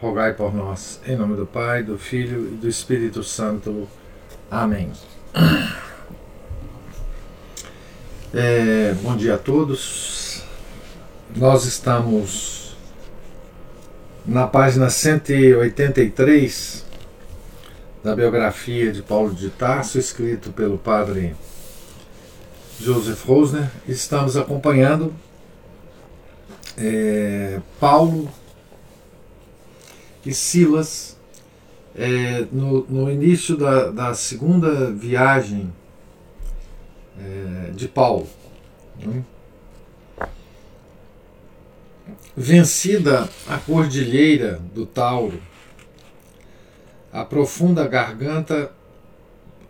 rogai por nós. Em nome do Pai, do Filho e do Espírito Santo. Amém. É, bom dia a todos. Nós estamos na página 183 da biografia de Paulo de Tarso, escrito pelo padre Joseph Rosner. Estamos acompanhando é, Paulo e Silas, é, no, no, início da, da segunda viagem é, de Paulo. Né? Vencida a cordilheira do Tauro, a profunda garganta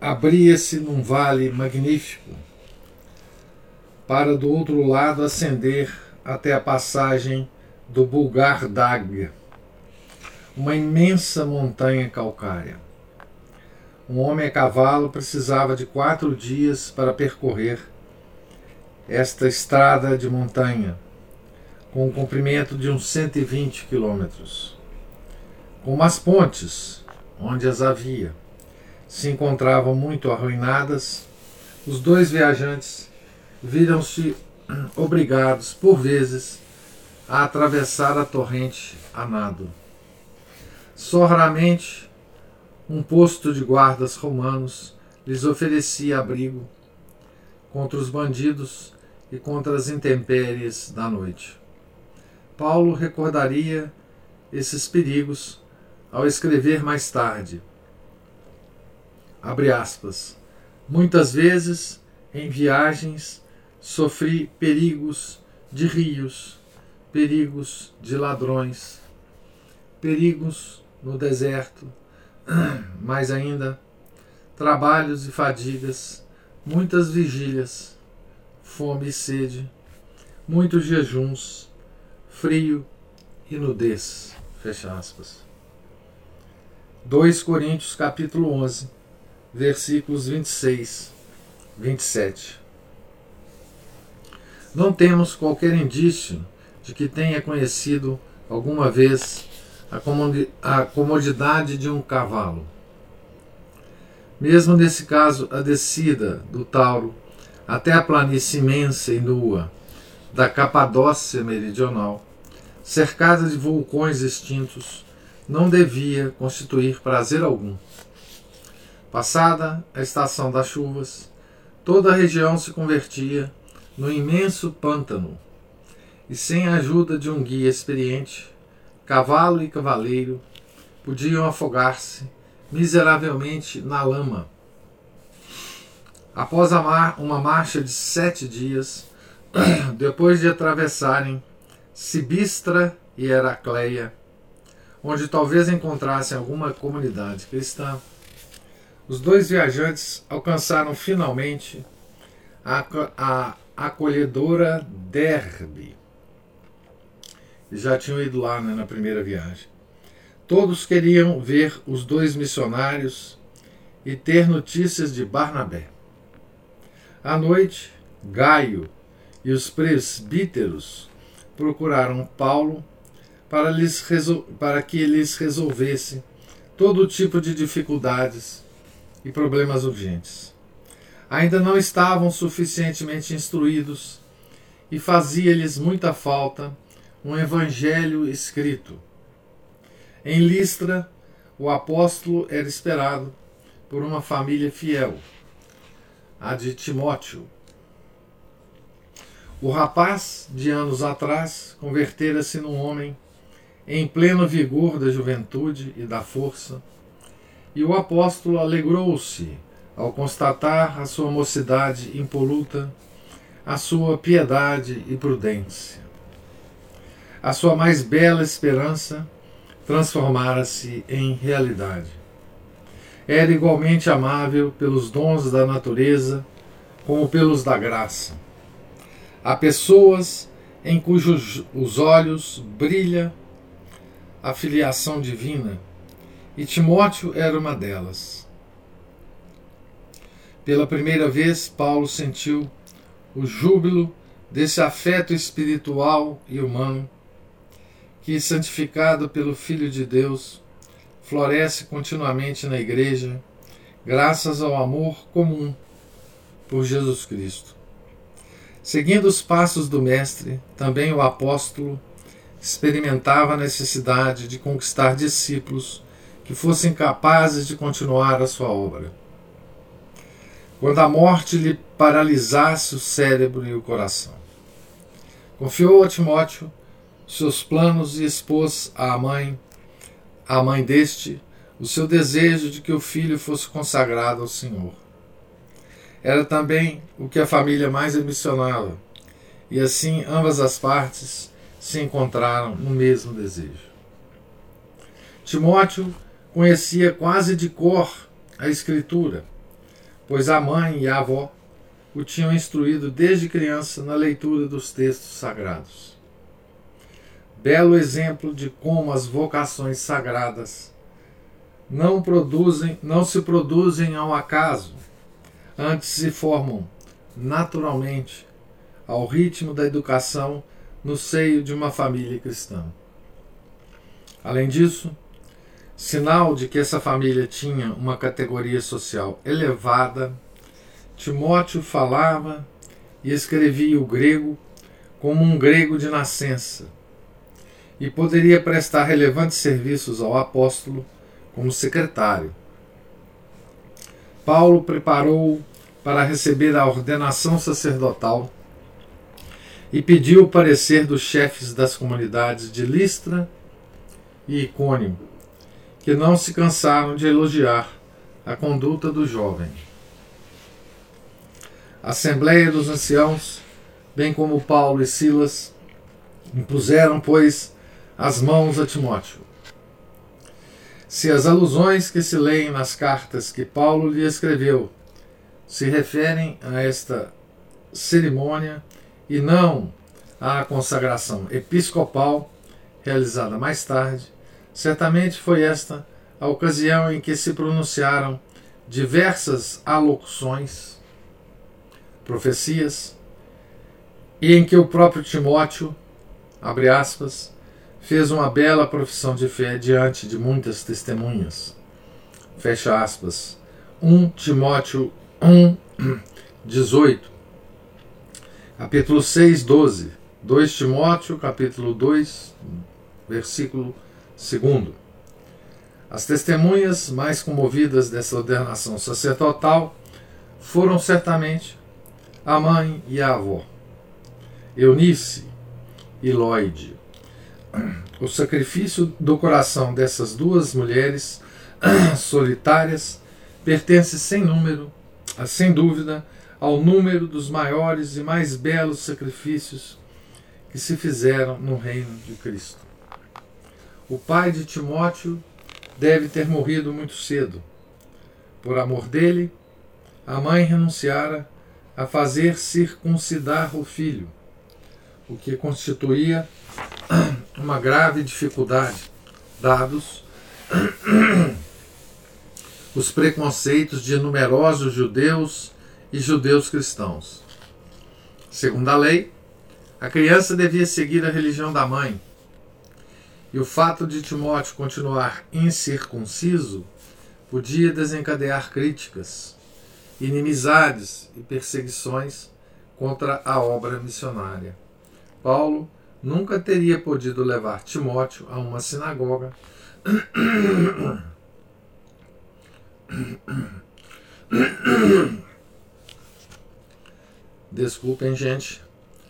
abria-se num vale magnífico, para do outro lado ascender até a passagem do Bulgar Dag uma imensa montanha calcária. Um homem a cavalo precisava de quatro dias para percorrer esta estrada de montanha, com um comprimento de uns 120 quilômetros. Como as pontes, onde as havia, se encontravam muito arruinadas, os dois viajantes viram-se obrigados, por vezes, a atravessar a torrente a nado. Só raramente um posto de guardas romanos lhes oferecia abrigo contra os bandidos e contra as intempéries da noite. Paulo recordaria esses perigos ao escrever mais tarde. Abre aspas. Muitas vezes, em viagens, sofri perigos de rios, perigos de ladrões, perigos no deserto, mais ainda, trabalhos e fadigas, muitas vigílias, fome e sede, muitos jejuns, frio e nudez. Fecha aspas. 2 Coríntios capítulo 11, versículos 26, 27. Não temos qualquer indício de que tenha conhecido alguma vez a comodidade de um cavalo. Mesmo nesse caso, a descida do Tauro até a planície imensa e nua da Capadócia meridional, cercada de vulcões extintos, não devia constituir prazer algum. Passada a estação das chuvas, toda a região se convertia no imenso pântano, e sem a ajuda de um guia experiente, cavalo e cavaleiro podiam afogar-se miseravelmente na lama. Após uma marcha de sete dias, depois de atravessarem Sibistra e Heracleia, onde talvez encontrassem alguma comunidade cristã, os dois viajantes alcançaram finalmente a, a acolhedora Derbe, já tinham ido lá né, na primeira viagem. Todos queriam ver os dois missionários e ter notícias de Barnabé. À noite, Gaio e os presbíteros procuraram Paulo para, lhes para que lhes resolvesse todo tipo de dificuldades e problemas urgentes. Ainda não estavam suficientemente instruídos e fazia-lhes muita falta um evangelho escrito. Em Listra, o apóstolo era esperado por uma família fiel, a de Timóteo. O rapaz, de anos atrás, convertera-se num homem em pleno vigor da juventude e da força, e o apóstolo alegrou-se ao constatar a sua mocidade impoluta, a sua piedade e prudência a sua mais bela esperança transformara-se em realidade. era igualmente amável pelos dons da natureza como pelos da graça. Há pessoas em cujos os olhos brilha a filiação divina, e Timóteo era uma delas. Pela primeira vez, Paulo sentiu o júbilo desse afeto espiritual e humano que, santificado pelo Filho de Deus, floresce continuamente na Igreja, graças ao amor comum por Jesus Cristo. Seguindo os passos do Mestre, também o apóstolo experimentava a necessidade de conquistar discípulos que fossem capazes de continuar a sua obra. Quando a morte lhe paralisasse o cérebro e o coração, confiou a Timóteo seus planos e expôs à mãe, à mãe deste, o seu desejo de que o filho fosse consagrado ao Senhor. Era também o que a família mais ambicionava, e assim ambas as partes se encontraram no mesmo desejo. Timóteo conhecia quase de cor a Escritura, pois a mãe e a avó o tinham instruído desde criança na leitura dos textos sagrados. Belo exemplo de como as vocações sagradas não produzem, não se produzem ao acaso, antes se formam naturalmente ao ritmo da educação no seio de uma família cristã. Além disso, sinal de que essa família tinha uma categoria social elevada, Timóteo falava e escrevia o grego como um grego de nascença e poderia prestar relevantes serviços ao apóstolo como secretário. Paulo preparou para receber a ordenação sacerdotal e pediu o parecer dos chefes das comunidades de Listra e Icônio, que não se cansaram de elogiar a conduta do jovem. A Assembleia dos Anciãos, bem como Paulo e Silas, impuseram, pois, as mãos a Timóteo. Se as alusões que se leem nas cartas que Paulo lhe escreveu se referem a esta cerimônia, e não à consagração episcopal realizada mais tarde, certamente foi esta a ocasião em que se pronunciaram diversas alocuções, profecias, e em que o próprio Timóteo, abre aspas, fez uma bela profissão de fé diante de muitas testemunhas. Fecha aspas. 1 Timóteo 1, 18 capítulo 6, 12. 2 Timóteo, capítulo 2, versículo 2. As testemunhas mais comovidas dessa ordenação sacerdotal foram certamente a mãe e a avó, Eunice e Lloyd. O sacrifício do coração dessas duas mulheres solitárias pertence sem número, sem dúvida, ao número dos maiores e mais belos sacrifícios que se fizeram no reino de Cristo. O pai de Timóteo deve ter morrido muito cedo. Por amor dele, a mãe renunciara a fazer circuncidar o filho, o que constituía uma grave dificuldade, dados os preconceitos de numerosos judeus e judeus cristãos. Segundo a lei, a criança devia seguir a religião da mãe. E o fato de Timóteo continuar incircunciso podia desencadear críticas, inimizades e perseguições contra a obra missionária. Paulo nunca teria podido levar Timóteo a uma sinagoga desculpem, gente,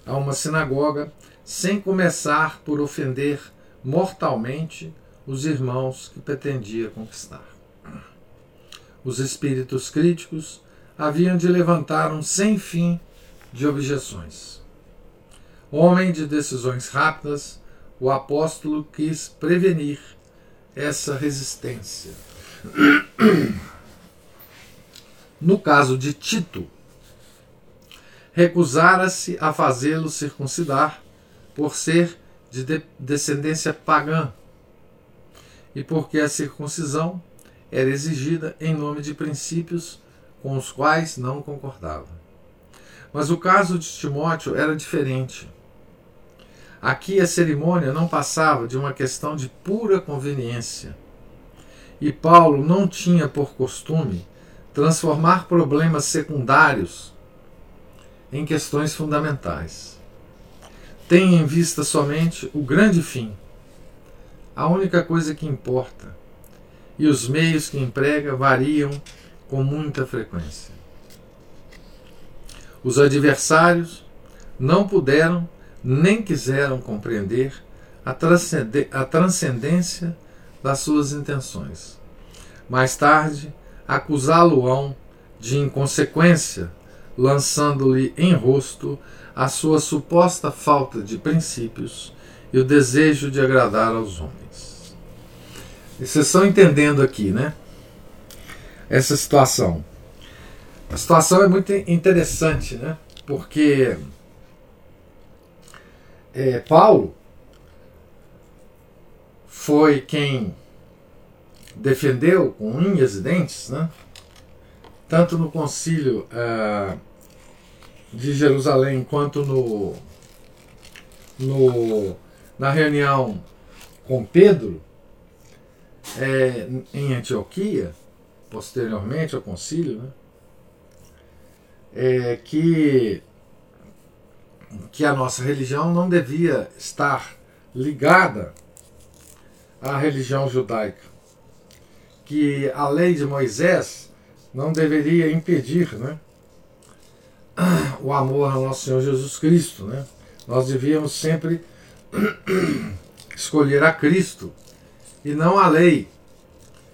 a uma sinagoga sem começar por ofender mortalmente os irmãos que pretendia conquistar. Os espíritos críticos haviam de levantar um sem fim de objeções. Homem de decisões rápidas, o apóstolo quis prevenir essa resistência. No caso de Tito, recusara-se a fazê-lo circuncidar por ser de, de descendência pagã e porque a circuncisão era exigida em nome de princípios com os quais não concordava. Mas o caso de Timóteo era diferente. Aqui a cerimônia não passava de uma questão de pura conveniência. E Paulo não tinha por costume transformar problemas secundários em questões fundamentais. Tem em vista somente o grande fim, a única coisa que importa, e os meios que emprega variam com muita frequência. Os adversários não puderam nem quiseram compreender a transcendência das suas intenções. Mais tarde, acusá-lo-ão de inconsequência, lançando-lhe em rosto a sua suposta falta de princípios e o desejo de agradar aos homens. E vocês estão entendendo aqui, né? Essa situação. A situação é muito interessante, né? Porque é, Paulo foi quem defendeu com unhas e dentes, né? tanto no concílio uh, de Jerusalém quanto no, no, na reunião com Pedro é, em Antioquia, posteriormente ao concílio, né? é, que, que a nossa religião não devia estar ligada à religião judaica, que a lei de Moisés não deveria impedir né, o amor ao nosso Senhor Jesus Cristo. Né? Nós devíamos sempre escolher a Cristo e não a lei,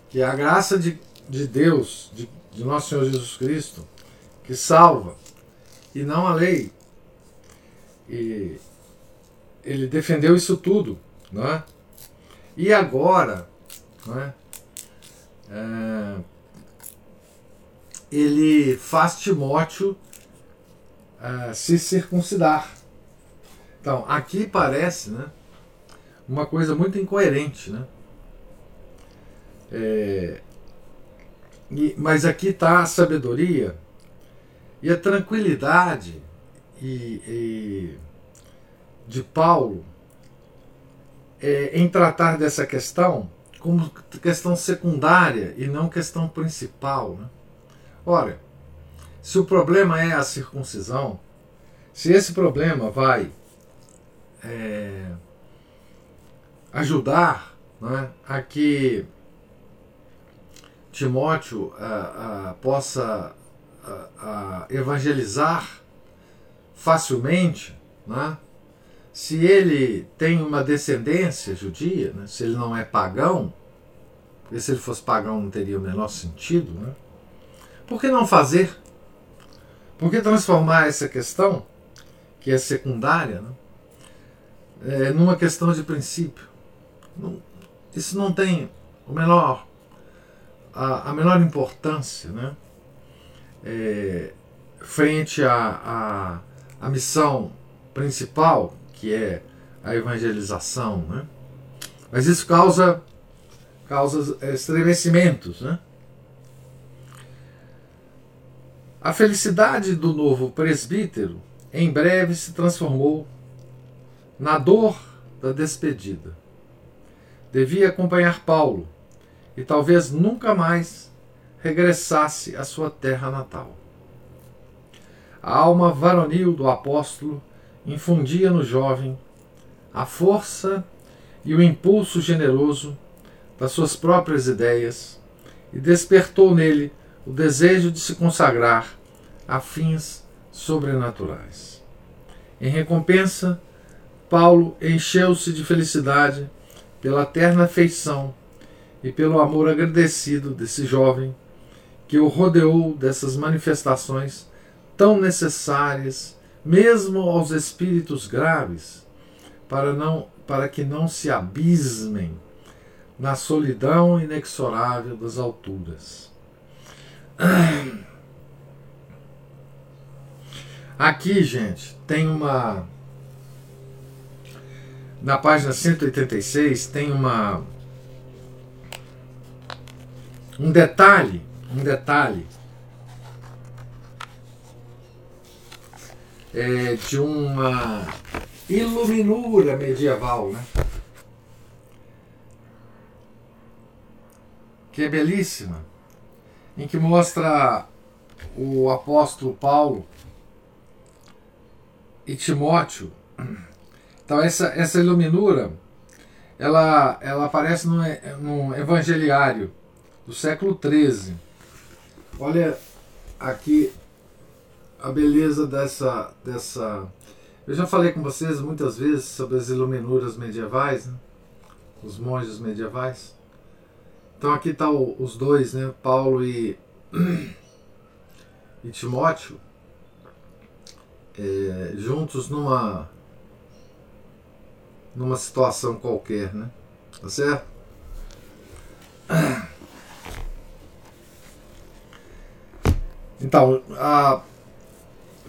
que é a graça de, de Deus, de, de nosso Senhor Jesus Cristo, que salva, e não a lei. E ele defendeu isso tudo. Não é? E agora, não é? É, ele faz Timóteo é, se circuncidar. Então, aqui parece né, uma coisa muito incoerente. Né? É, e, mas aqui está a sabedoria e a tranquilidade e, e de Paulo é, em tratar dessa questão como questão secundária e não questão principal. Né? Ora, se o problema é a circuncisão, se esse problema vai é, ajudar né, a que Timóteo a, a, possa a, evangelizar facilmente, né? se ele tem uma descendência judia, né? se ele não é pagão, porque se ele fosse pagão não teria o menor sentido, né? por que não fazer? Por que transformar essa questão, que é secundária, né? é, numa questão de princípio? Não, isso não tem o menor, a, a menor importância, né? é, frente à, à, à, missão principal, que é a evangelização. Né? Mas isso causa, causa estremecimentos. Né? A felicidade do novo presbítero em breve se transformou na dor da despedida. Devia acompanhar Paulo e talvez nunca mais regressasse à sua terra natal. A alma varonil do apóstolo infundia no jovem a força e o impulso generoso das suas próprias ideias e despertou nele o desejo de se consagrar a fins sobrenaturais. Em recompensa, Paulo encheu-se de felicidade pela terna afeição e pelo amor agradecido desse jovem que o rodeou dessas manifestações tão necessárias, mesmo aos espíritos graves, para, não, para que não se abismem na solidão inexorável das alturas. Aqui, gente, tem uma. Na página 186 tem uma. Um detalhe, um detalhe é, de uma iluminura medieval, né? Que é belíssima, em que mostra o apóstolo Paulo e Timóteo. Então essa, essa iluminura ela, ela aparece no, no Evangeliário do século XIII. Olha aqui a beleza dessa, dessa. Eu já falei com vocês muitas vezes sobre as iluminuras medievais, né? os monges medievais. Então aqui estão tá os dois, né? Paulo e, e Timóteo, é, juntos numa numa situação qualquer, né? Tá certo? Então, a,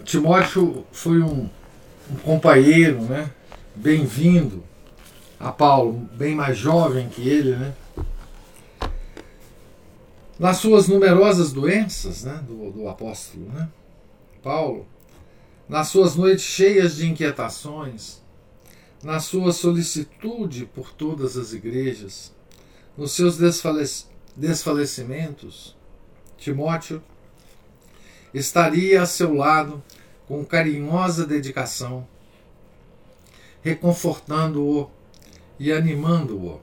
Timóteo foi um, um companheiro, né? Bem-vindo a Paulo, bem mais jovem que ele, né? Nas suas numerosas doenças, né, do, do apóstolo, né? Paulo, nas suas noites cheias de inquietações, na sua solicitude por todas as igrejas, nos seus desfalec desfalecimentos, Timóteo estaria a seu lado com carinhosa dedicação, reconfortando-o e animando-o.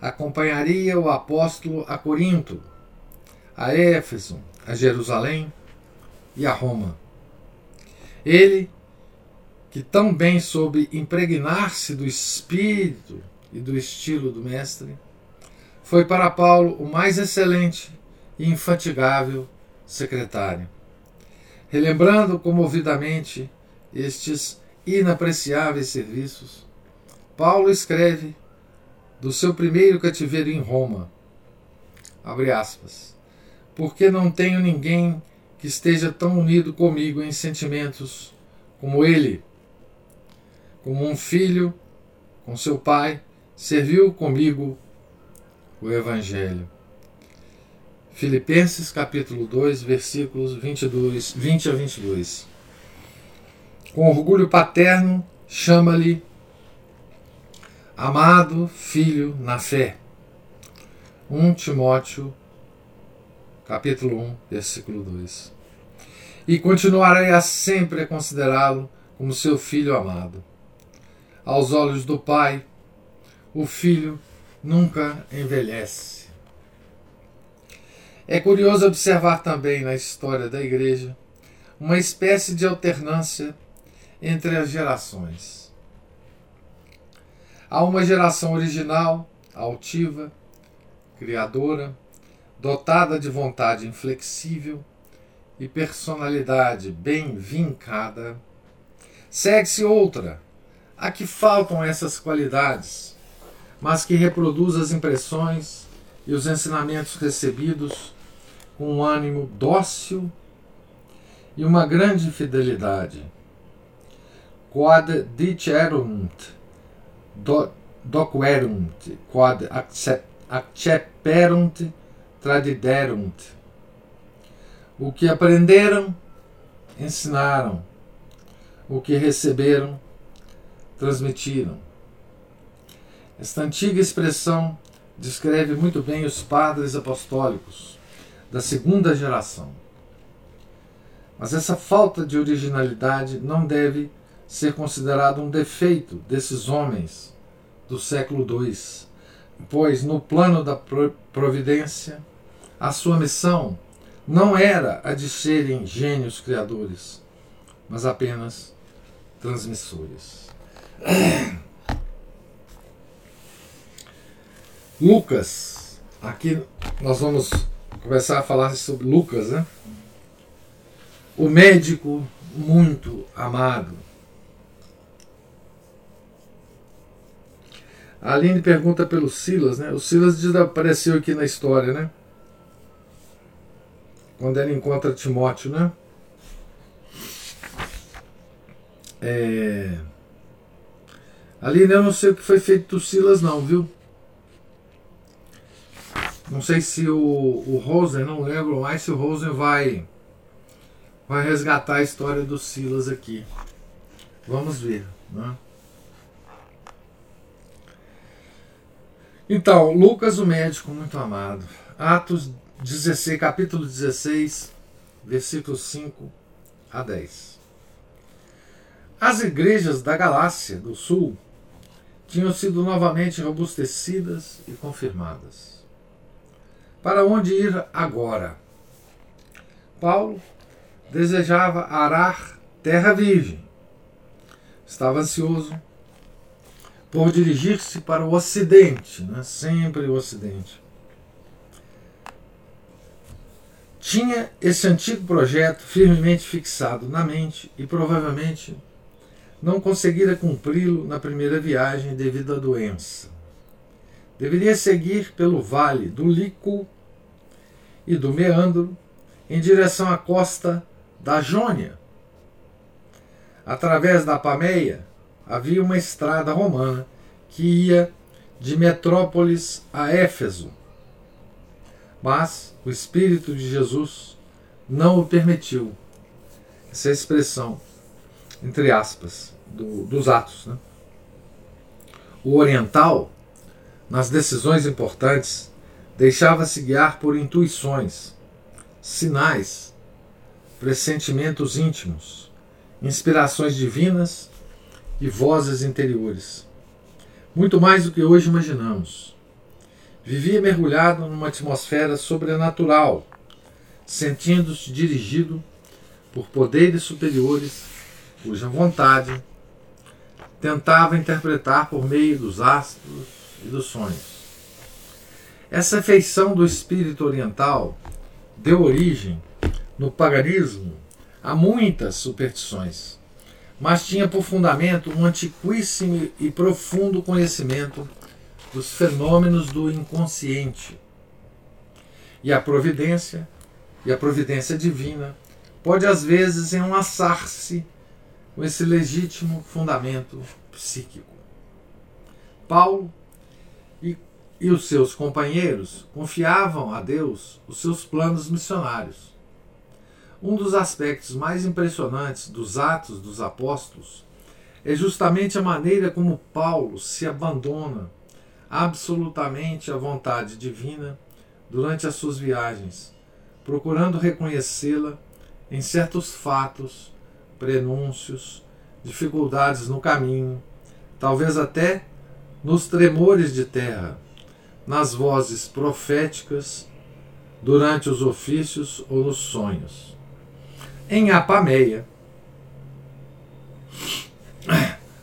Acompanharia o apóstolo a Corinto, a Éfeso, a Jerusalém e a Roma. Ele, que tão bem soube impregnar-se do espírito e do estilo do Mestre, foi para Paulo o mais excelente e infatigável secretário relembrando comovidamente estes inapreciáveis serviços, Paulo escreve do seu primeiro cativeiro em Roma. Abre aspas. Porque não tenho ninguém que esteja tão unido comigo em sentimentos como ele. Como um filho com seu pai serviu comigo o Evangelho. Filipenses capítulo 2, versículos 22, 20 a 22. Com orgulho paterno, chama-lhe amado filho na fé. 1 Timóteo capítulo 1, versículo 2. E continuarei a sempre a considerá-lo como seu filho amado. Aos olhos do Pai, o filho nunca envelhece é curioso observar também na história da Igreja uma espécie de alternância entre as gerações. Há uma geração original, altiva, criadora, dotada de vontade inflexível e personalidade bem vincada. Segue-se outra, a que faltam essas qualidades, mas que reproduz as impressões e os ensinamentos recebidos com um ânimo dócil e uma grande fidelidade. Quod dicerunt, doquerunt, quod acceperunt, tradiderunt. O que aprenderam, ensinaram. O que receberam, transmitiram. Esta antiga expressão descreve muito bem os padres apostólicos da segunda geração. Mas essa falta de originalidade não deve ser considerado um defeito desses homens do século II, pois no plano da providência, a sua missão não era a de serem gênios criadores, mas apenas transmissores. Lucas, aqui nós vamos começar a falar sobre Lucas, né? O médico muito amado. A Aline pergunta pelo Silas, né? O Silas desapareceu aqui na história, né? Quando ela encontra Timóteo, né? É... Ali eu não sei o que foi feito do Silas, não, viu? Não sei se o, o Rosen, não lembro mais se o Rosen vai, vai resgatar a história do Silas aqui. Vamos ver. Né? Então, Lucas, o médico muito amado. Atos 16, capítulo 16, versículos 5 a 10. As igrejas da Galácia do Sul tinham sido novamente robustecidas e confirmadas. Para onde ir agora? Paulo desejava arar terra virgem. Estava ansioso por dirigir-se para o Ocidente, né? sempre o Ocidente. Tinha esse antigo projeto firmemente fixado na mente e provavelmente não conseguira cumpri-lo na primeira viagem devido à doença. Deveria seguir pelo vale do Lico e do Meandro em direção à costa da Jônia. Através da Pameia havia uma estrada romana que ia de Metrópolis a Éfeso. Mas o Espírito de Jesus não o permitiu. Essa é a expressão, entre aspas, do, dos atos. Né? O oriental, nas decisões importantes, deixava-se guiar por intuições, sinais, pressentimentos íntimos, inspirações divinas e vozes interiores. Muito mais do que hoje imaginamos. Vivia mergulhado numa atmosfera sobrenatural, sentindo-se dirigido por poderes superiores cuja vontade tentava interpretar por meio dos astros e dos sonhos. Essa feição do espírito oriental deu origem, no paganismo, a muitas superstições, mas tinha por fundamento um antiquíssimo e profundo conhecimento dos fenômenos do inconsciente. E a providência, e a providência divina, pode às vezes enlaçar-se com esse legítimo fundamento psíquico. Paulo e, os seus companheiros confiavam a Deus os seus planos missionários. Um dos aspectos mais impressionantes dos Atos dos Apóstolos é justamente a maneira como Paulo se abandona absolutamente à vontade divina durante as suas viagens, procurando reconhecê-la em certos fatos prenúncios, dificuldades no caminho, talvez até nos tremores de terra, nas vozes proféticas, durante os ofícios ou nos sonhos. Em Apameia,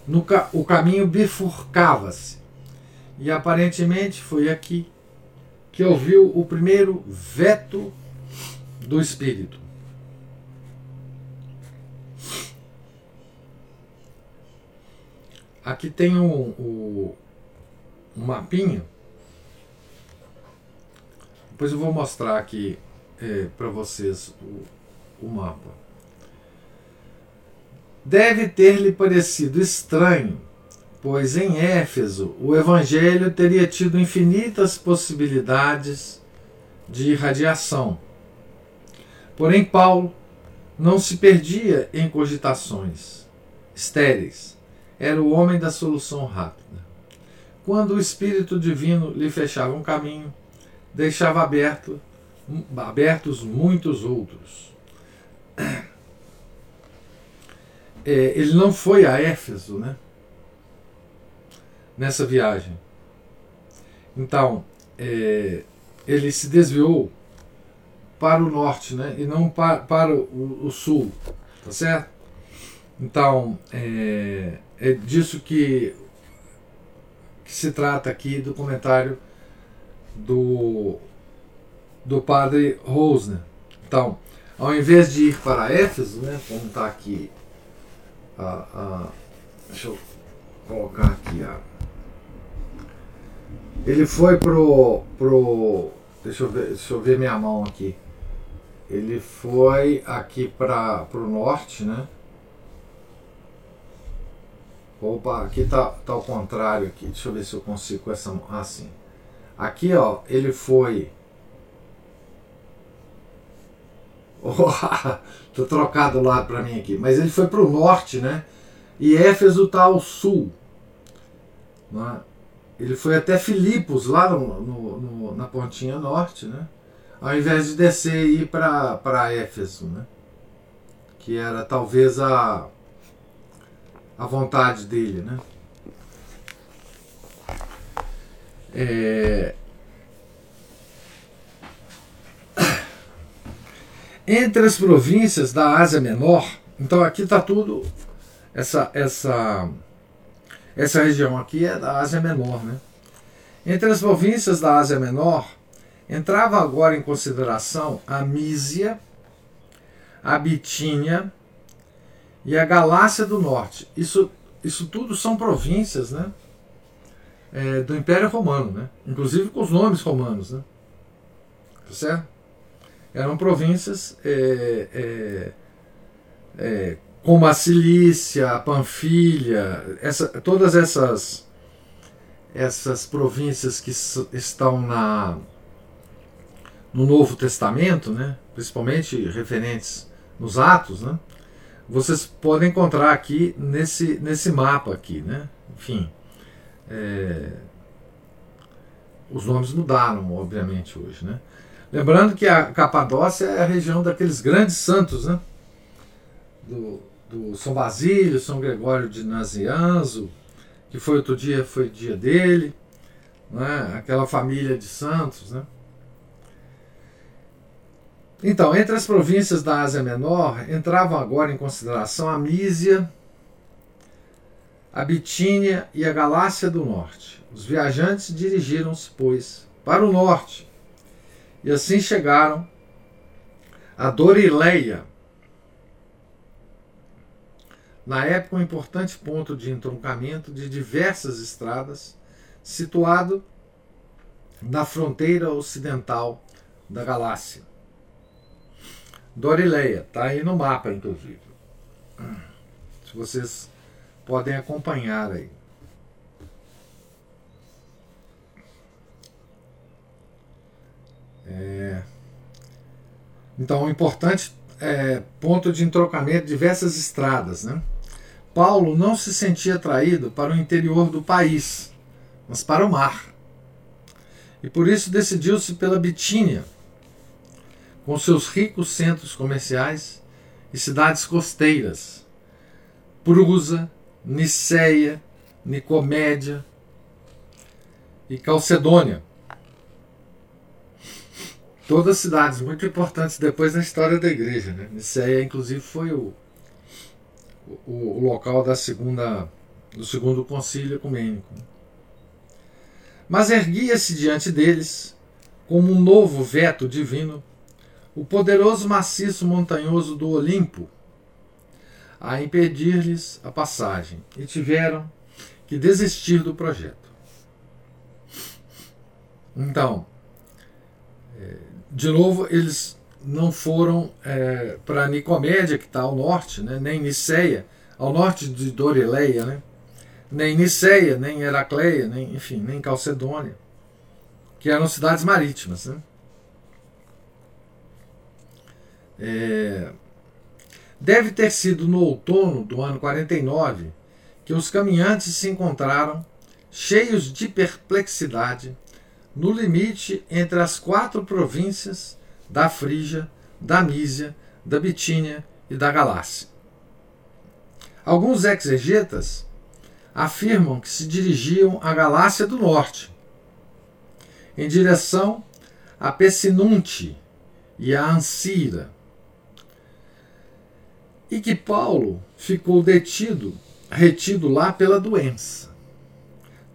no, o caminho bifurcava-se, e aparentemente foi aqui que ouviu o primeiro veto do Espírito. Aqui tem um, um, um mapinha. Depois eu vou mostrar aqui é, para vocês o, o mapa. Deve ter-lhe parecido estranho, pois em Éfeso o Evangelho teria tido infinitas possibilidades de irradiação. Porém, Paulo não se perdia em cogitações estéreis era o homem da solução rápida. Quando o Espírito Divino lhe fechava um caminho, deixava aberto, abertos muitos outros. É, ele não foi a Éfeso, né? Nessa viagem. Então, é, ele se desviou para o norte, né? E não para, para o, o sul, tá certo? Então, é, é disso que, que se trata aqui do comentário do, do padre Rosner. Então, ao invés de ir para Éfeso, né, como está aqui, a, a, deixa eu colocar aqui, a, ele foi pro, pro deixa, eu ver, deixa eu ver minha mão aqui, ele foi aqui para o norte, né? Opa, aqui tá, tá ao contrário aqui. Deixa eu ver se eu consigo com essa assim. Aqui, ó, ele foi tô trocado o lado para mim aqui. Mas ele foi para o norte, né? E Éfeso está ao sul. Né? Ele foi até Filipos, lá no, no, no, na pontinha norte, né? Ao invés de descer e ir para Éfeso, né? Que era talvez a, a vontade dele, né? É, Entre as províncias da Ásia Menor, então aqui está tudo, essa, essa, essa região aqui é da Ásia Menor, né? Entre as províncias da Ásia Menor, entrava agora em consideração a Mísia, a Bitínia e a Galácia do Norte. Isso, isso tudo são províncias né, é, do Império Romano, né? inclusive com os nomes romanos. Né? Tá certo? eram províncias é, é, é, como a Cilícia, a Panfilha, essa, todas essas essas províncias que estão na no Novo Testamento, né, principalmente referentes nos Atos, né, vocês podem encontrar aqui nesse, nesse mapa aqui, né, enfim, é, os nomes mudaram, obviamente, hoje, né, Lembrando que a Capadócia é a região daqueles grandes santos, né? Do, do São Basílio, São Gregório de Nazianzo, que foi outro dia, foi dia dele, né? aquela família de santos. Né? Então, entre as províncias da Ásia Menor, entravam agora em consideração a Mísia, a Bitínia e a Galácia do Norte. Os viajantes dirigiram-se, pois, para o norte, e assim chegaram a Dorileia, na época um importante ponto de entroncamento de diversas estradas, situado na fronteira ocidental da galáxia. Dorileia, está aí no mapa, inclusive. Se vocês podem acompanhar aí. É, então, um importante é, ponto de entrocamento diversas estradas. Né? Paulo não se sentia atraído para o interior do país, mas para o mar. E por isso decidiu-se pela Bitínia, com seus ricos centros comerciais e cidades costeiras. Prusa, Niceia, Nicomédia e Calcedônia todas cidades muito importantes depois na história da igreja. Né? Niceia, inclusive, foi o, o, o, local da segunda, do segundo concílio ecumênico. Mas erguia-se diante deles, como um novo veto divino, o poderoso maciço montanhoso do Olimpo, a impedir-lhes a passagem, e tiveram que desistir do projeto. Então, é, de novo, eles não foram é, para Nicomédia, que está ao norte, né, nem Niceia, ao norte de Dorileia, né, nem Niceia, nem Heracleia, nem, enfim, nem Calcedônia, que eram cidades marítimas. Né. É, deve ter sido no outono do ano 49 que os caminhantes se encontraram cheios de perplexidade no limite entre as quatro províncias da Frígia, da Mísia, da Bitínia e da Galácia. Alguns exegetas afirmam que se dirigiam à Galácia do Norte, em direção a Pessinunte e a Ancira, e que Paulo ficou detido, retido lá pela doença.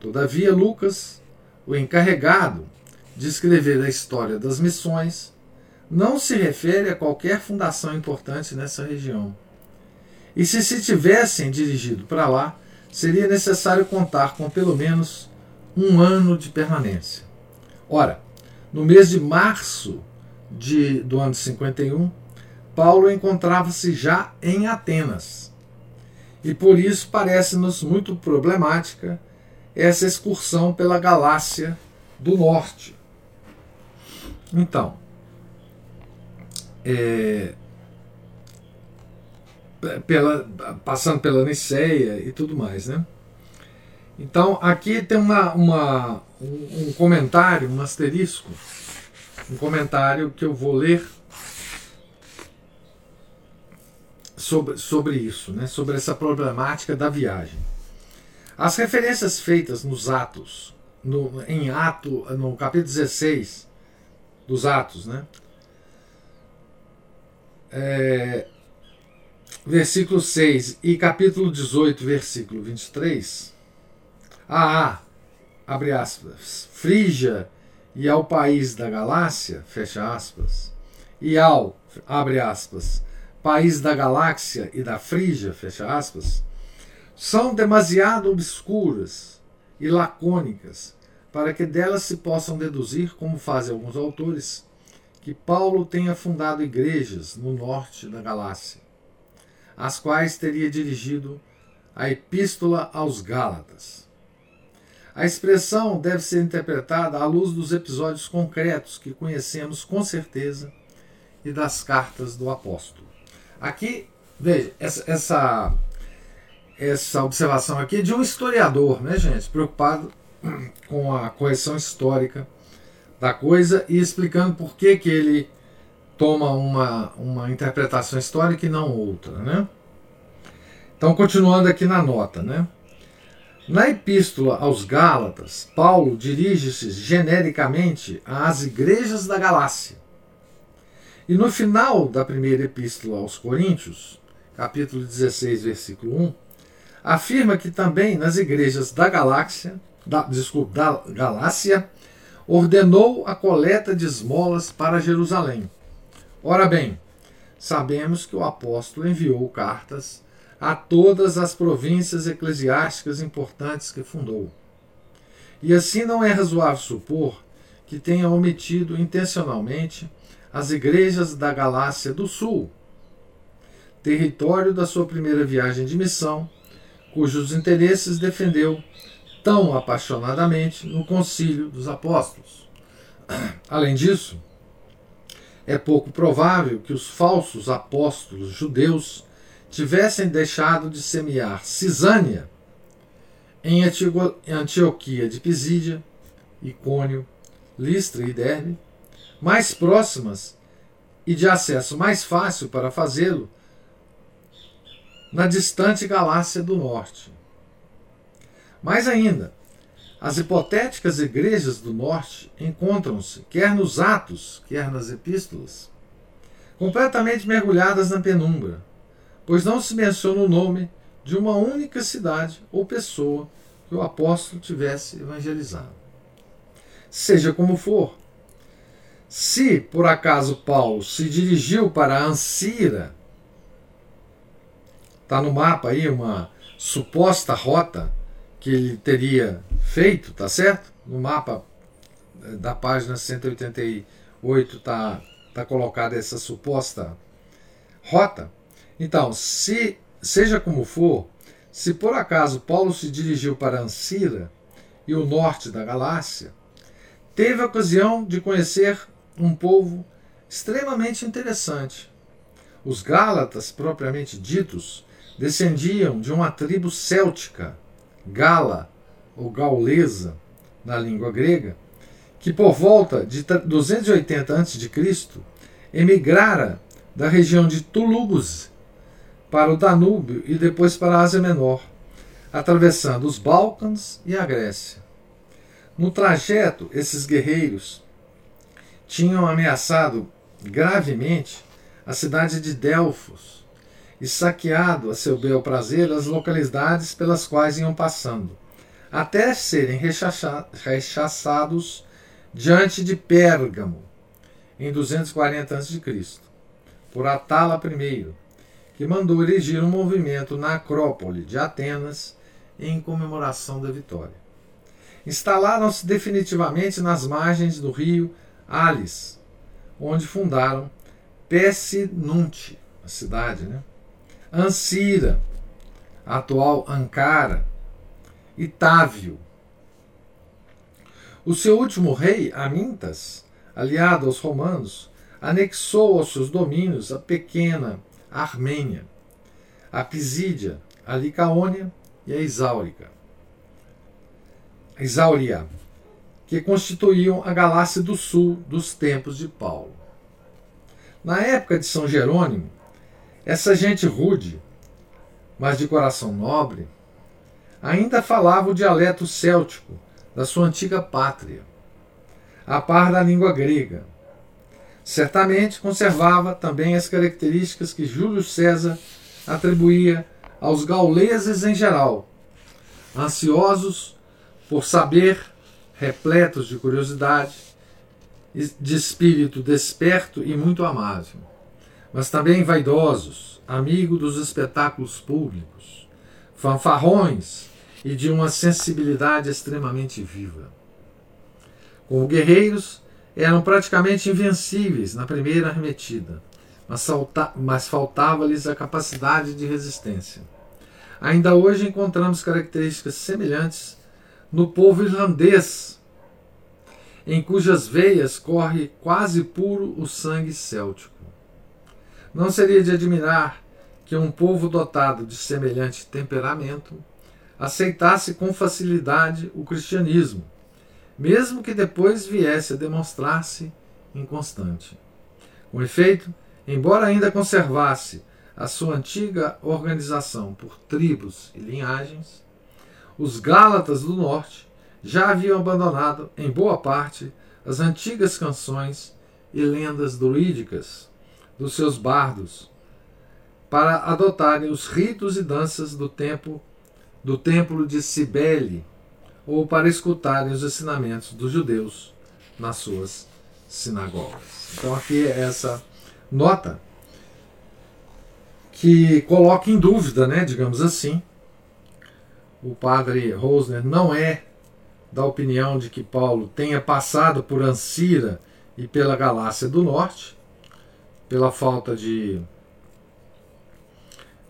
Todavia, Lucas o encarregado de escrever a história das missões, não se refere a qualquer fundação importante nessa região. E se se tivessem dirigido para lá, seria necessário contar com pelo menos um ano de permanência. Ora, no mês de março de, do ano 51, Paulo encontrava-se já em Atenas E por isso parece-nos muito problemática essa excursão pela Galácia do Norte. Então, é, pela, passando pela Niceia e tudo mais, né? Então, aqui tem uma, uma, um, um comentário, um asterisco, um comentário que eu vou ler sobre, sobre isso, né? sobre essa problemática da viagem. As referências feitas nos Atos, no, em Ato, no capítulo 16 dos Atos, né? É, versículo 6 e capítulo 18, versículo 23, a, abre aspas, Frígia e ao país da Galácia, fecha aspas, e ao, abre aspas, país da Galáxia e da Frígia, fecha aspas, são demasiado obscuras e lacônicas para que delas se possam deduzir, como fazem alguns autores, que Paulo tenha fundado igrejas no norte da Galácia às quais teria dirigido a Epístola aos Gálatas. A expressão deve ser interpretada à luz dos episódios concretos que conhecemos com certeza e das cartas do apóstolo. Aqui, veja, essa, essa, essa observação aqui é de um historiador, né, gente, preocupado com a correção histórica da coisa e explicando por que, que ele toma uma, uma interpretação histórica e não outra. Né? Então, continuando aqui na nota. Né? Na Epístola aos Gálatas, Paulo dirige-se genericamente às igrejas da Galácia. E no final da primeira Epístola aos Coríntios, capítulo 16, versículo 1, afirma que também nas igrejas da Galáxia, da, desculpa, da Galácia, ordenou a coleta de esmolas para Jerusalém Ora bem, sabemos que o apóstolo enviou cartas a todas as províncias eclesiásticas importantes que fundou. E assim não é razoável supor que tenha omitido intencionalmente as igrejas da Galácia do Sul, território da sua primeira viagem de missão, cujos interesses defendeu tão apaixonadamente no Concílio dos Apóstolos. Além disso, é pouco provável que os falsos apóstolos judeus tivessem deixado de semear cisânia em Antioquia de Pisídia, Icônio, Listra e Derbe, mais próximas e de acesso mais fácil para fazê-lo na distante Galácia do Norte. Mais ainda, as hipotéticas igrejas do norte encontram-se, quer nos Atos, quer nas Epístolas, completamente mergulhadas na penumbra, pois não se menciona o nome de uma única cidade ou pessoa que o apóstolo tivesse evangelizado. Seja como for, se por acaso Paulo se dirigiu para Ansira, está no mapa aí uma suposta rota que ele teria feito, tá certo? No mapa da página 188 tá, tá colocada essa suposta rota. Então, se seja como for, se por acaso Paulo se dirigiu para Ancira e o norte da Galácia, teve a ocasião de conhecer um povo extremamente interessante. Os Gálatas, propriamente ditos, descendiam de uma tribo céltica gala ou gaulesa na língua grega, que por volta de 280 a.C. emigrara da região de Toulouse para o Danúbio e depois para a Ásia Menor, atravessando os Balcãs e a Grécia. No trajeto, esses guerreiros tinham ameaçado gravemente a cidade de Delfos, e saqueado a seu bel prazer as localidades pelas quais iam passando, até serem rechaçados diante de Pérgamo, em 240 a.C., por Atala I, que mandou erigir um movimento na Acrópole de Atenas em comemoração da vitória. Instalaram-se definitivamente nas margens do rio Alis, onde fundaram Pessinunte, a cidade, né? Ansira, atual Ankara, e Távio. O seu último rei, Amintas, aliado aos romanos, anexou aos seus domínios a pequena Armênia, a Pisídia, a Licaônia e a Exáurica. A Exáuria, que constituíam a Galácia do Sul dos tempos de Paulo. Na época de São Jerônimo, essa gente rude, mas de coração nobre, ainda falava o dialeto céltico da sua antiga pátria, a par da língua grega. Certamente conservava também as características que Júlio César atribuía aos gauleses em geral, ansiosos por saber, repletos de curiosidade, de espírito desperto e muito amável, mas também vaidosos, amigo dos espetáculos públicos, fanfarrões e de uma sensibilidade extremamente viva. Como guerreiros, eram praticamente invencíveis na primeira arremetida, mas, mas faltava-lhes a capacidade de resistência. Ainda hoje encontramos características semelhantes no povo irlandês em cujas veias corre quase puro o sangue céltico. Não seria de admirar que um povo dotado de semelhante temperamento aceitasse com facilidade o cristianismo, mesmo que depois viesse a demonstrar-se inconstante. Com efeito, embora ainda conservasse a sua antiga organização por tribos e linhagens, os Gálatas do Norte já haviam abandonado, em boa parte, as antigas canções e lendas druídicas dos seus bardos, para adotarem os ritos e danças do tempo do templo de Cibele, ou para escutarem os ensinamentos dos judeus nas suas sinagogas. Então aqui é essa nota que coloca em dúvida, né, digamos assim, o padre Rosner não é da opinião de que Paulo tenha passado por Ancira e pela Galácia do Norte, pela falta de,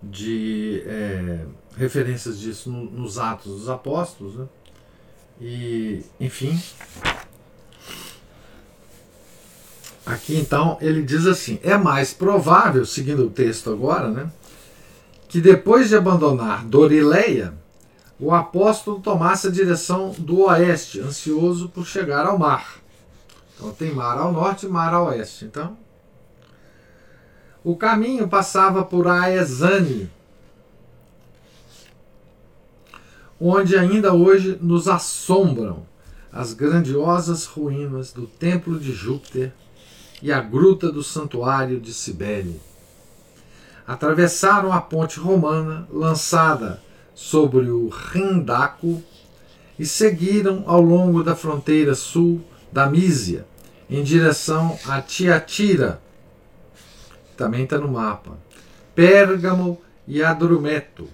de é, referências disso no, nos Atos dos Apóstolos. Né? E, enfim. Aqui então ele diz assim: é mais provável, seguindo o texto agora, né, que depois de abandonar Dorileia, o apóstolo tomasse a direção do oeste, ansioso por chegar ao mar. Então tem mar ao norte e mar ao oeste. Então, o caminho passava por Aezane, onde ainda hoje nos assombram as grandiosas ruínas do templo de Júpiter e a gruta do santuário de Cibele. Atravessaram a ponte romana lançada sobre o Rindaco e seguiram ao longo da fronteira sul da Mísia, em direção a Tiatira, também está no mapa, Pérgamo e Adrumeto.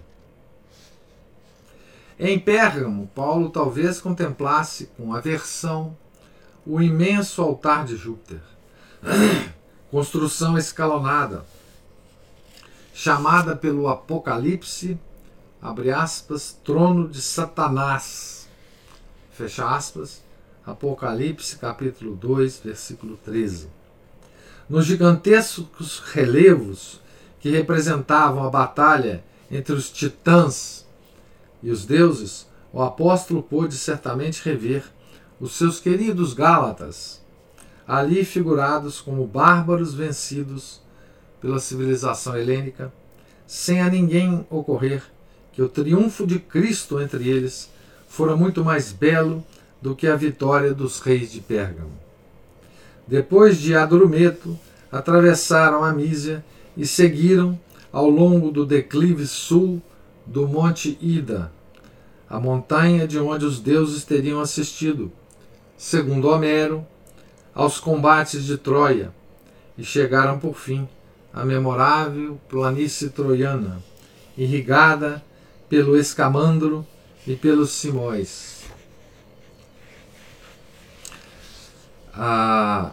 Em Pérgamo, Paulo talvez contemplasse com aversão o imenso altar de Júpiter, construção escalonada, chamada pelo Apocalipse abre aspas, trono de Satanás, fecha aspas, Apocalipse capítulo 2, versículo 13. Nos gigantescos relevos que representavam a batalha entre os titãs e os deuses, o apóstolo pôde certamente rever os seus queridos Gálatas, ali figurados como bárbaros vencidos pela civilização helênica, sem a ninguém ocorrer que o triunfo de Cristo entre eles fora muito mais belo do que a vitória dos reis de Pérgamo. Depois de Adrumeto, atravessaram a Mísia e seguiram ao longo do declive sul do Monte Ida, a montanha de onde os deuses teriam assistido, segundo Homero, aos combates de Troia, e chegaram por fim à memorável planície troiana, irrigada pelo escamandro e pelos simóis. Ah,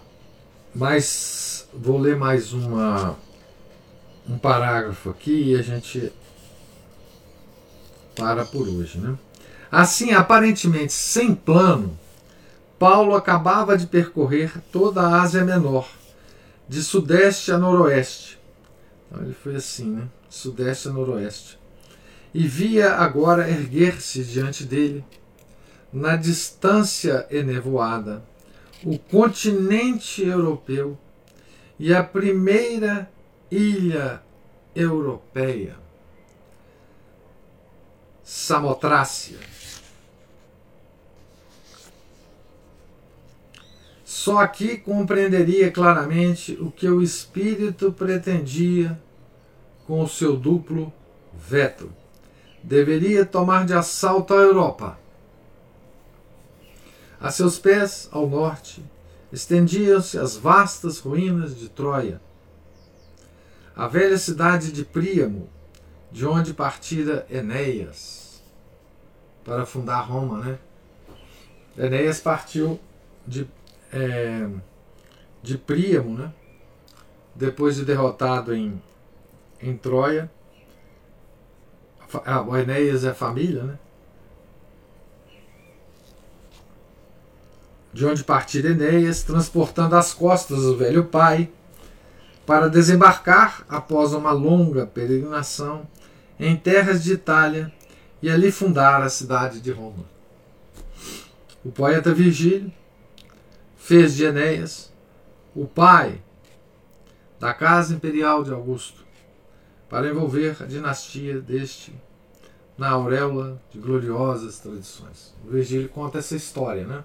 mas vou ler mais uma, um parágrafo aqui e a gente para por hoje. Né? Assim, aparentemente sem plano, Paulo acabava de percorrer toda a Ásia Menor, de sudeste a noroeste. Então ele foi assim, né? Sudeste a noroeste. E via agora erguer-se diante dele, na distância enevoada, o continente europeu e a primeira ilha europeia, Samotrácia. Só aqui compreenderia claramente o que o espírito pretendia com o seu duplo veto. Deveria tomar de assalto a Europa. A seus pés, ao norte, estendiam-se as vastas ruínas de Troia. A velha cidade de Príamo, de onde partira Enéas para fundar Roma, né? Enéas partiu de, é, de Príamo, né? Depois de derrotado em, em Troia. Ah, o Enéas é família, né? de onde partir Enéas, transportando as costas o velho pai, para desembarcar após uma longa peregrinação em terras de Itália e ali fundar a cidade de Roma. O poeta Virgílio fez de Enéas o pai da casa imperial de Augusto, para envolver a dinastia deste na auréola de gloriosas tradições. O Virgílio conta essa história, né?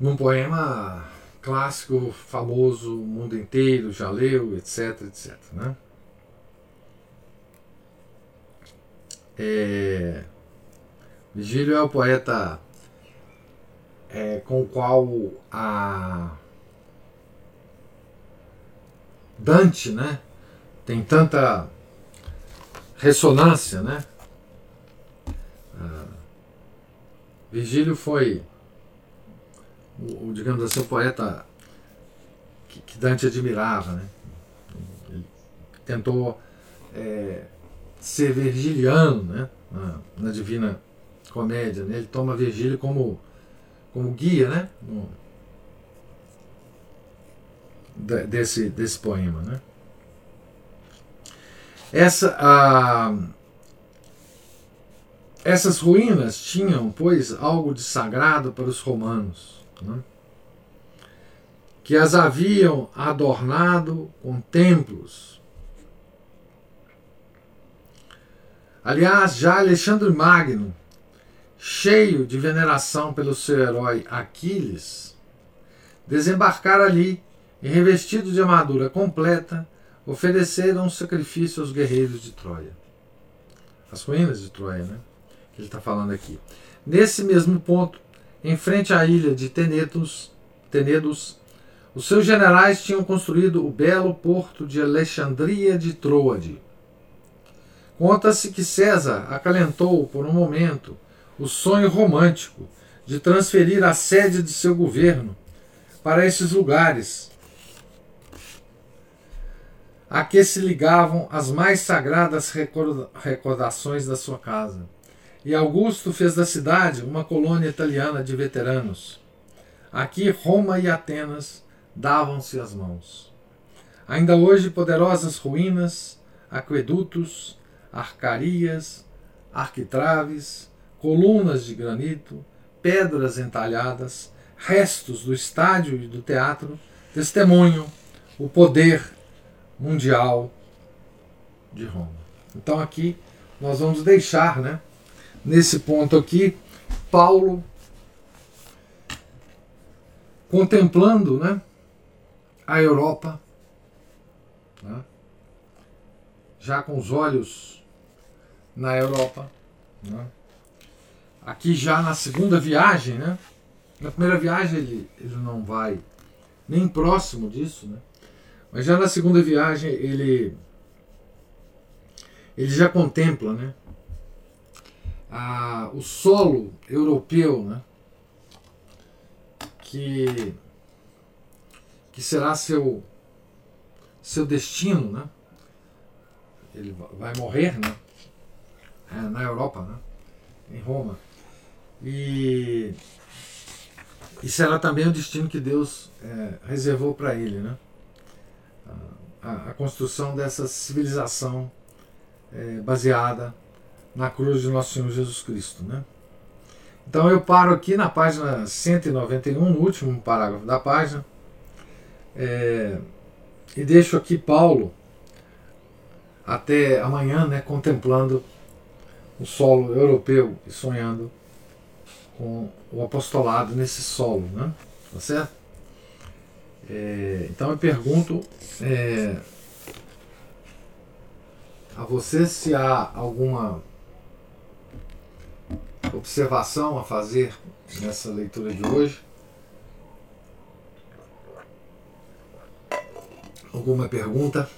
num poema clássico, famoso, o mundo inteiro já leu, etc, etc. Né? É, Vigílio é o poeta é, com o qual a Dante né, tem tanta ressonância. Né? Ah, Virgílio foi o, digamos assim, o poeta que, que Dante admirava. Né? Ele tentou é, ser virgiliano né? na, na Divina Comédia. Né? Ele toma Virgílio como, como guia né? No, desse, desse poema. Né? Essa, a, essas ruínas tinham, pois, algo de sagrado para os romanos né? que as haviam adornado com templos. Aliás, já Alexandre Magno, cheio de veneração pelo seu herói Aquiles, desembarcara ali e, revestido de armadura completa, ofereceram um sacrifício aos guerreiros de Troia. As ruínas de Troia, né? Que ele está falando aqui. Nesse mesmo ponto, em frente à ilha de Tenedos, Tenedos, os seus generais tinham construído o belo porto de Alexandria de Troade. Conta-se que César acalentou por um momento o sonho romântico de transferir a sede de seu governo para esses lugares a que se ligavam as mais sagradas recordações da sua casa e Augusto fez da cidade uma colônia italiana de veteranos. Aqui Roma e Atenas davam-se as mãos. Ainda hoje poderosas ruínas, aquedutos, arcarias, arquitraves, colunas de granito, pedras entalhadas, restos do estádio e do teatro testemunham o poder mundial de Roma. Então aqui nós vamos deixar, né, nesse ponto aqui, Paulo contemplando né, a Europa, né, já com os olhos na Europa. Né, aqui já na segunda viagem, né, na primeira viagem ele, ele não vai nem próximo disso, né, mas já na segunda viagem ele, ele já contempla né, a, o solo europeu, né? que, que será seu, seu destino, né? ele vai morrer, né? é, na Europa, né? em Roma. E isso era também o destino que Deus é, reservou para ele, né? A, a, construção dessa civilização é, baseada na cruz de nosso Senhor Jesus Cristo, né? Então eu paro aqui na página 191, no último parágrafo da página, é, e deixo aqui Paulo até amanhã, né, contemplando o solo europeu e sonhando com o apostolado nesse solo, né? Tá certo? É, então eu pergunto é, a você se há alguma observação a fazer nessa leitura de hoje. Alguma pergunta?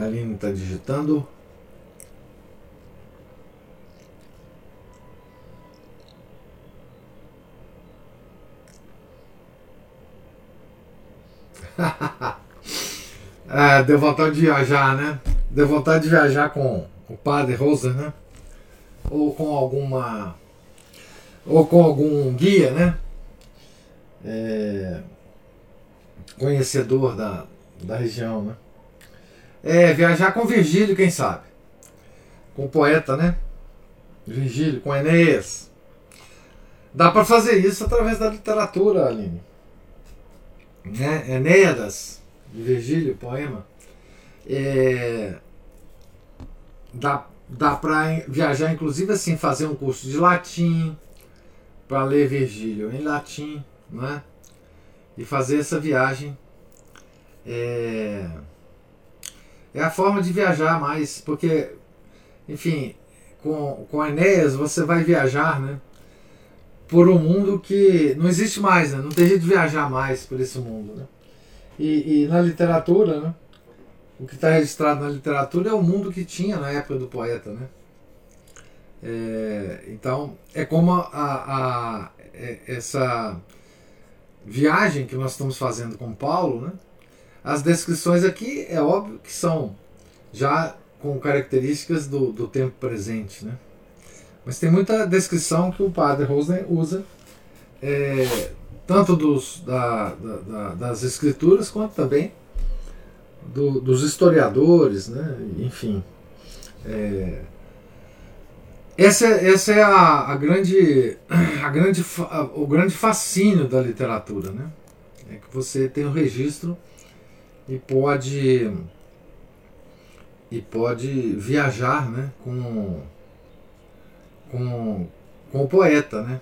A Aline está digitando. é, deu vontade de viajar, né? Deu vontade de viajar com o padre Rosa, né? Ou com alguma. Ou com algum guia, né? É, conhecedor da, da região, né? É, viajar com Virgílio, quem sabe? Com o poeta, né? Virgílio, com Enéas. Dá para fazer isso através da literatura, Aline. Né? Enéadas, de Virgílio, poema. É, dá dá para viajar, inclusive, assim, fazer um curso de latim para ler Virgílio em latim, né? E fazer essa viagem. É, é a forma de viajar mais, porque, enfim, com, com Enéas você vai viajar, né? Por um mundo que não existe mais, né? Não tem jeito de viajar mais por esse mundo, né? E, e na literatura, né? O que está registrado na literatura é o mundo que tinha na época do poeta, né? É, então, é como a, a, é, essa viagem que nós estamos fazendo com Paulo, né? As descrições aqui é óbvio que são já com características do, do tempo presente, né? Mas tem muita descrição que o padre Rosen usa, é, tanto dos, da, da, das escrituras quanto também do, dos historiadores, né? enfim. É, essa, essa é a, a, grande, a grande, o grande fascínio da literatura, né? É que você tem o um registro e pode e pode viajar né, com, com, com o poeta né,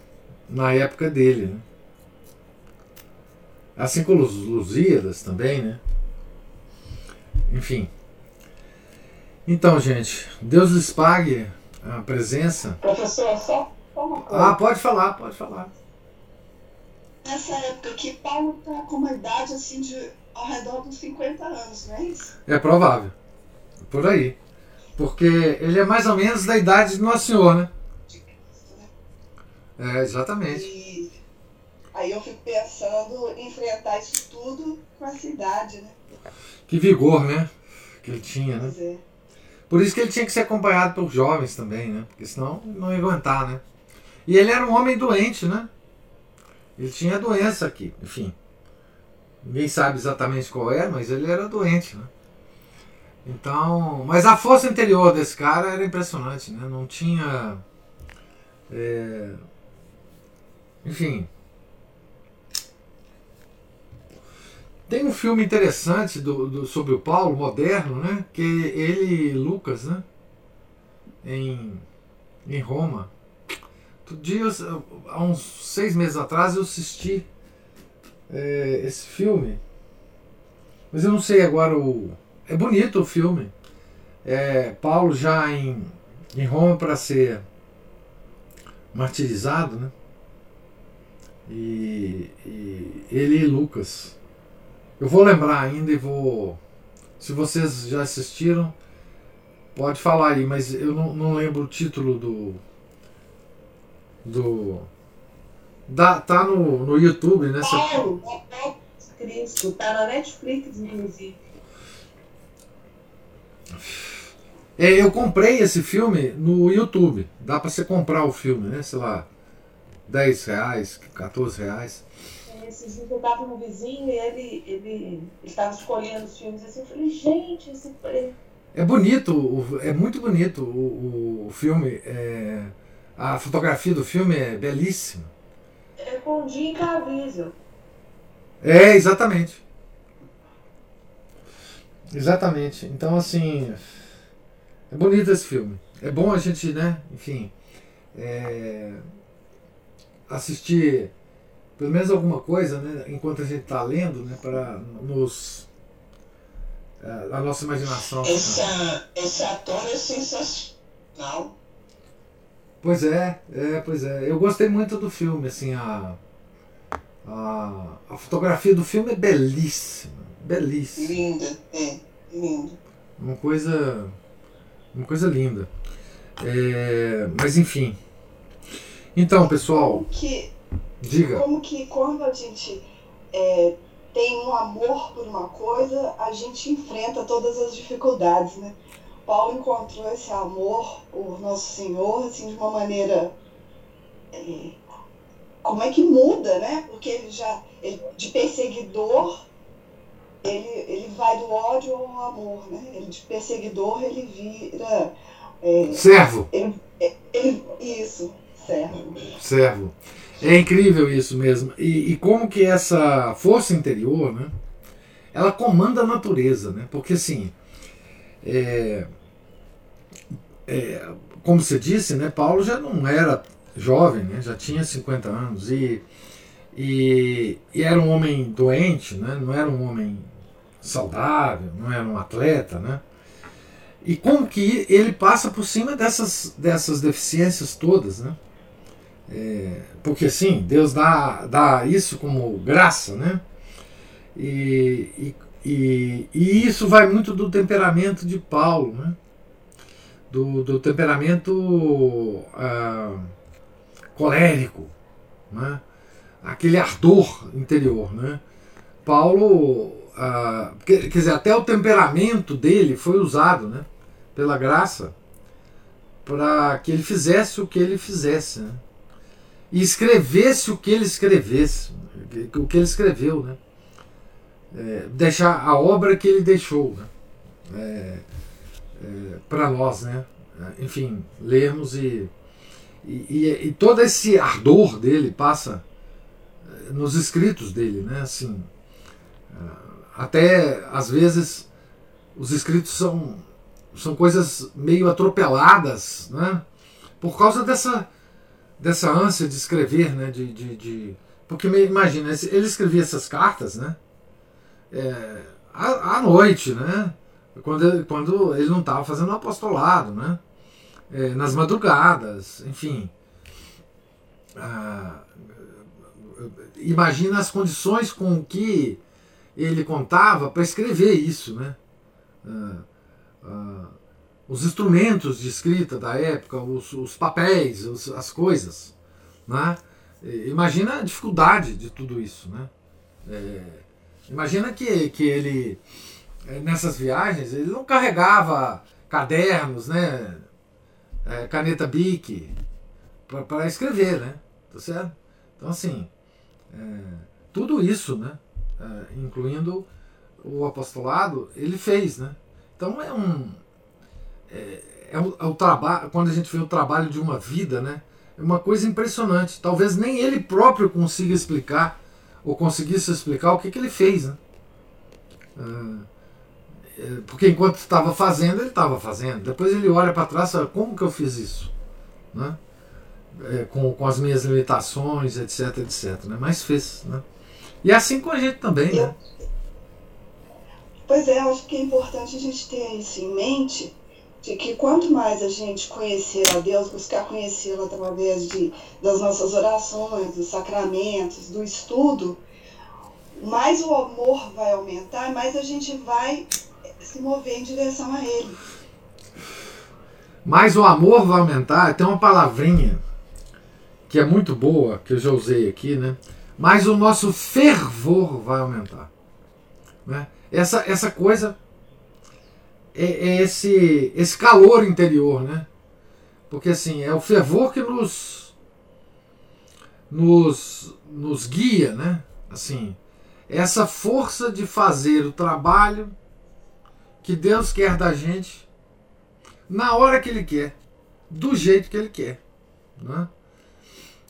na época dele. Né? Assim como os Lusíadas também, né? Enfim. Então, gente, Deus lhes pague a presença. Professor, só uma coisa. Ah, pode falar, pode falar. Nessa época que Paulo está com uma idade assim de ao redor dos 50 anos, não é isso? É provável. Por aí. Porque ele é mais ou menos da idade de Nosso Senhor, né? De Cristo, né? É, exatamente. E aí eu fico pensando em enfrentar isso tudo com essa idade, né? Que vigor, né? Que ele tinha, né? Pois é. Por isso que ele tinha que ser acompanhado por jovens também, né? Porque senão não ia aguentar, né? E ele era um homem doente, né? Ele tinha doença aqui, enfim. Ninguém sabe exatamente qual é, mas ele era doente, né? Então, mas a força interior desse cara era impressionante, né? Não tinha, é, enfim. Tem um filme interessante do, do, sobre o Paulo, moderno, né? Que ele Lucas, né? Em, em Roma. Outro dia, há uns seis meses atrás, eu assisti é, esse filme. Mas eu não sei agora o. É bonito o filme. É, Paulo já em, em Roma para ser martirizado, né? E, e, ele e Lucas. Eu vou lembrar ainda e vou. Se vocês já assistiram, pode falar aí, mas eu não, não lembro o título do. do Dá, tá no, no YouTube, né? Paulo, Paulo Cristo, tá na Netflix, inclusive. É, eu comprei esse filme no YouTube. Dá pra você comprar o filme, né? Sei lá, 10 reais, 14 reais. É, esses dias eu tava no vizinho e ele, ele, ele tava escolhendo os filmes assim. Eu falei, gente, esse. É bonito, é muito bonito o, o filme. É, a fotografia do filme é belíssima. É com o Jim Caviezel. É, exatamente. Exatamente. Então, assim. É bonito esse filme. É bom a gente, né? Enfim. É, assistir pelo menos alguma coisa, né? Enquanto a gente está lendo, né? Para nos. É, a nossa imaginação. Esse, esse ator é sensacional. Pois é, é, pois é. Eu gostei muito do filme, assim, a. A, a fotografia do filme é belíssima. Belíssima. Linda, é, linda. Uma coisa. Uma coisa linda. É, mas enfim. Então, pessoal. Como que, diga. Como que quando a gente é, tem um amor por uma coisa, a gente enfrenta todas as dificuldades, né? Paulo encontrou esse amor por Nosso Senhor, assim, de uma maneira. É, como é que muda, né? Porque ele já. Ele, de perseguidor, ele, ele vai do ódio ao amor, né? Ele, de perseguidor, ele vira. É, servo. Ele, ele, isso, servo. Servo. É incrível isso mesmo. E, e, como que essa força interior, né? Ela comanda a natureza, né? Porque assim. É, é, como você disse, né, Paulo já não era jovem, né, já tinha 50 anos e, e, e, era um homem doente, né, não era um homem saudável, não era um atleta, né? E como que ele passa por cima dessas, dessas deficiências todas, né? É, porque assim, Deus dá, dá isso como graça, né? E, e, e, e isso vai muito do temperamento de Paulo, né? Do, do temperamento ah, colérico, né? aquele ardor interior. Né? Paulo, ah, quer, quer dizer, até o temperamento dele foi usado né? pela graça para que ele fizesse o que ele fizesse. Né? E escrevesse o que ele escrevesse, o que ele escreveu. Né? É, deixar a obra que ele deixou. Né? É, é, para nós, né? Enfim, lermos e, e, e, todo esse ardor dele passa é, nos escritos dele, né? Assim, é, até às vezes os escritos são, são coisas meio atropeladas, né? Por causa dessa, dessa ânsia de escrever, né? De, de, de... porque imagina, ele escrevia essas cartas, né? É, à, à noite, né? Quando, quando ele não estava fazendo apostolado, né? É, nas madrugadas, enfim. Ah, imagina as condições com que ele contava para escrever isso, né? Ah, ah, os instrumentos de escrita da época, os, os papéis, os, as coisas, né? Imagina a dificuldade de tudo isso, né? É, imagina que, que ele nessas viagens, ele não carregava cadernos, né? É, caneta Bic para escrever, né? Tá certo? Então, assim, é, tudo isso, né? É, incluindo o apostolado, ele fez, né? Então é um. É, é o, é o trabalho. Quando a gente vê o trabalho de uma vida, né? É uma coisa impressionante. Talvez nem ele próprio consiga explicar, ou conseguisse explicar o que, que ele fez, né? É, porque enquanto estava fazendo, ele estava fazendo. Depois ele olha para trás e fala, como que eu fiz isso? Né? É, com, com as minhas limitações, etc, etc. Né? Mas fez. Né? E é assim com a gente também. Né? Pois é, acho que é importante a gente ter isso em mente, de que quanto mais a gente conhecer a Deus, buscar conhecê-lo através de, das nossas orações, dos sacramentos, do estudo, mais o amor vai aumentar, mais a gente vai se mover em direção a Ele. Mas o amor vai aumentar. Tem uma palavrinha que é muito boa, que eu já usei aqui, né? Mas o nosso fervor vai aumentar. Né? Essa, essa coisa é, é esse, esse calor interior, né? Porque assim, é o fervor que nos nos, nos guia, né? Assim, essa força de fazer o trabalho que Deus quer da gente na hora que Ele quer, do jeito que Ele quer. Né?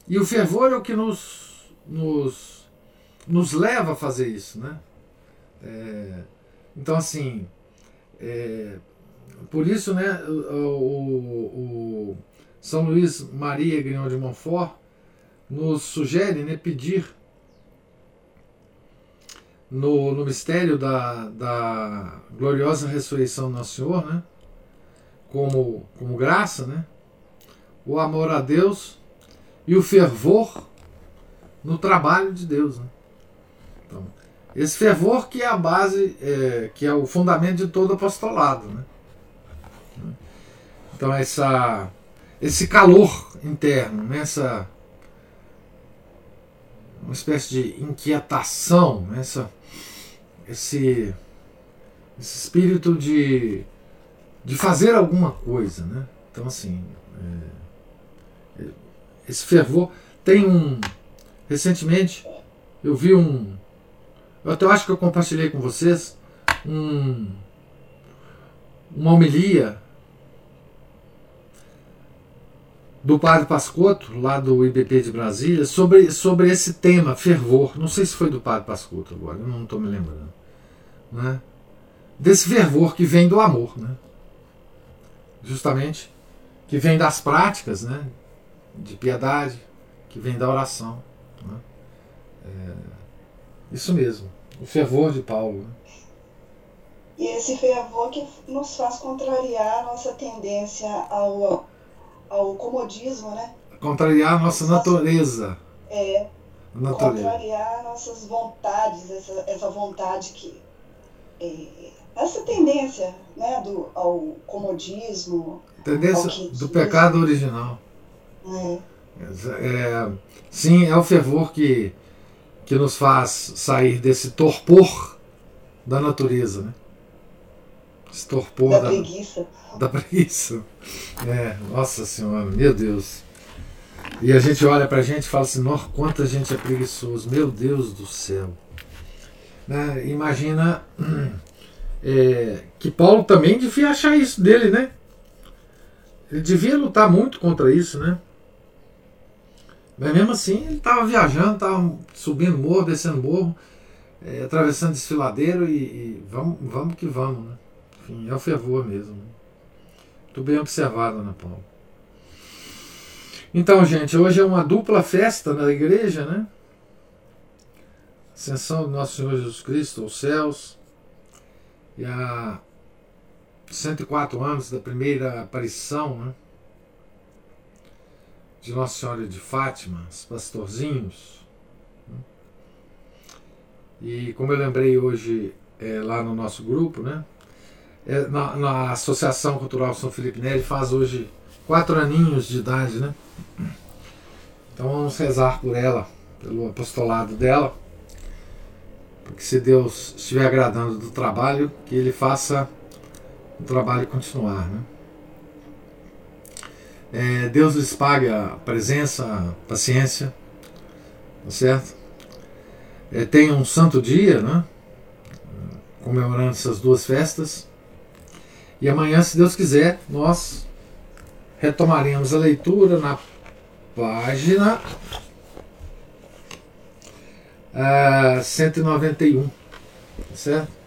E o fervor é o que nos, nos, nos leva a fazer isso. Né? É, então, assim, é, por isso, né, o, o, São Luís Maria Grignon de Montfort nos sugere né, pedir no, no mistério da, da gloriosa ressurreição do Nosso Senhor, né? como, como graça, né? o amor a Deus e o fervor no trabalho de Deus. Né? Então, esse fervor que é a base, é, que é o fundamento de todo apostolado. Né? Então, essa, esse calor interno, né? essa, uma espécie de inquietação, né? essa, esse, esse espírito de, de fazer alguma coisa. Né? Então, assim, é, esse fervor. Tem um. Recentemente, eu vi um. Eu até acho que eu compartilhei com vocês um, uma homilia do padre Pascotto, lá do IBP de Brasília, sobre, sobre esse tema, fervor. Não sei se foi do padre Pascotto agora, não estou me lembrando né, desse fervor que vem do amor, né, justamente, que vem das práticas né, de piedade, que vem da oração. Né, é, isso mesmo, o fervor de Paulo. Né. E esse fervor que nos faz contrariar a nossa tendência ao, ao comodismo, né? Contrariar a nossa natureza. É, natureza. contrariar nossas vontades, essa, essa vontade que é, essa tendência né, do, ao comodismo. Tendência ao do pecado original. É. É, sim, é o fervor que, que nos faz sair desse torpor da natureza, né? Esse torpor da, da preguiça. Da preguiça. É, nossa Senhora, meu Deus. E a gente olha pra gente e fala assim, nossa, quanta gente é preguiçoso, meu Deus do céu. Né? Imagina é, que Paulo também devia achar isso dele, né? Ele devia lutar muito contra isso, né? Mas mesmo assim, ele estava viajando, estava subindo morro, descendo morro, é, atravessando desfiladeiro e, e, vamos, vamos que vamos, né? Enfim, é o fervor mesmo. Muito bem observado, Ana Paulo. Então, gente, hoje é uma dupla festa na igreja, né? ascensão do nosso Senhor Jesus Cristo aos céus, e há 104 anos da primeira aparição né, de Nossa Senhora de Fátima, os pastorzinhos. Né, e como eu lembrei hoje é, lá no nosso grupo, né, na, na, Associação Cultural São Felipe Neri faz hoje quatro aninhos de idade, né? Então vamos rezar por ela, pelo apostolado dela porque se Deus estiver agradando do trabalho, que Ele faça o trabalho continuar. Né? É, Deus lhes pague a presença, a paciência, tá certo? É, tenha um santo dia, né? comemorando essas duas festas. E amanhã, se Deus quiser, nós retomaremos a leitura na página a 191. Certo?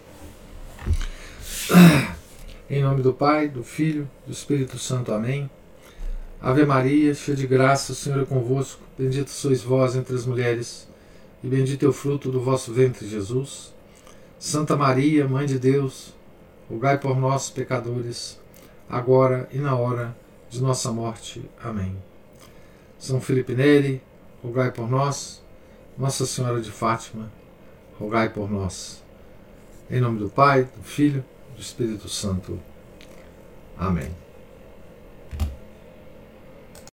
Em nome do Pai, do Filho, do Espírito Santo. Amém. Ave Maria, cheia de graça, o Senhor é convosco. Bendita sois vós entre as mulheres, e bendito é o fruto do vosso ventre, Jesus. Santa Maria, Mãe de Deus, rogai por nós, pecadores, agora e na hora de nossa morte. Amém. São Felipe Neri, rogai por nós. Nossa Senhora de Fátima, rogai por nós. Em nome do Pai, do Filho, do Espírito Santo. Amém.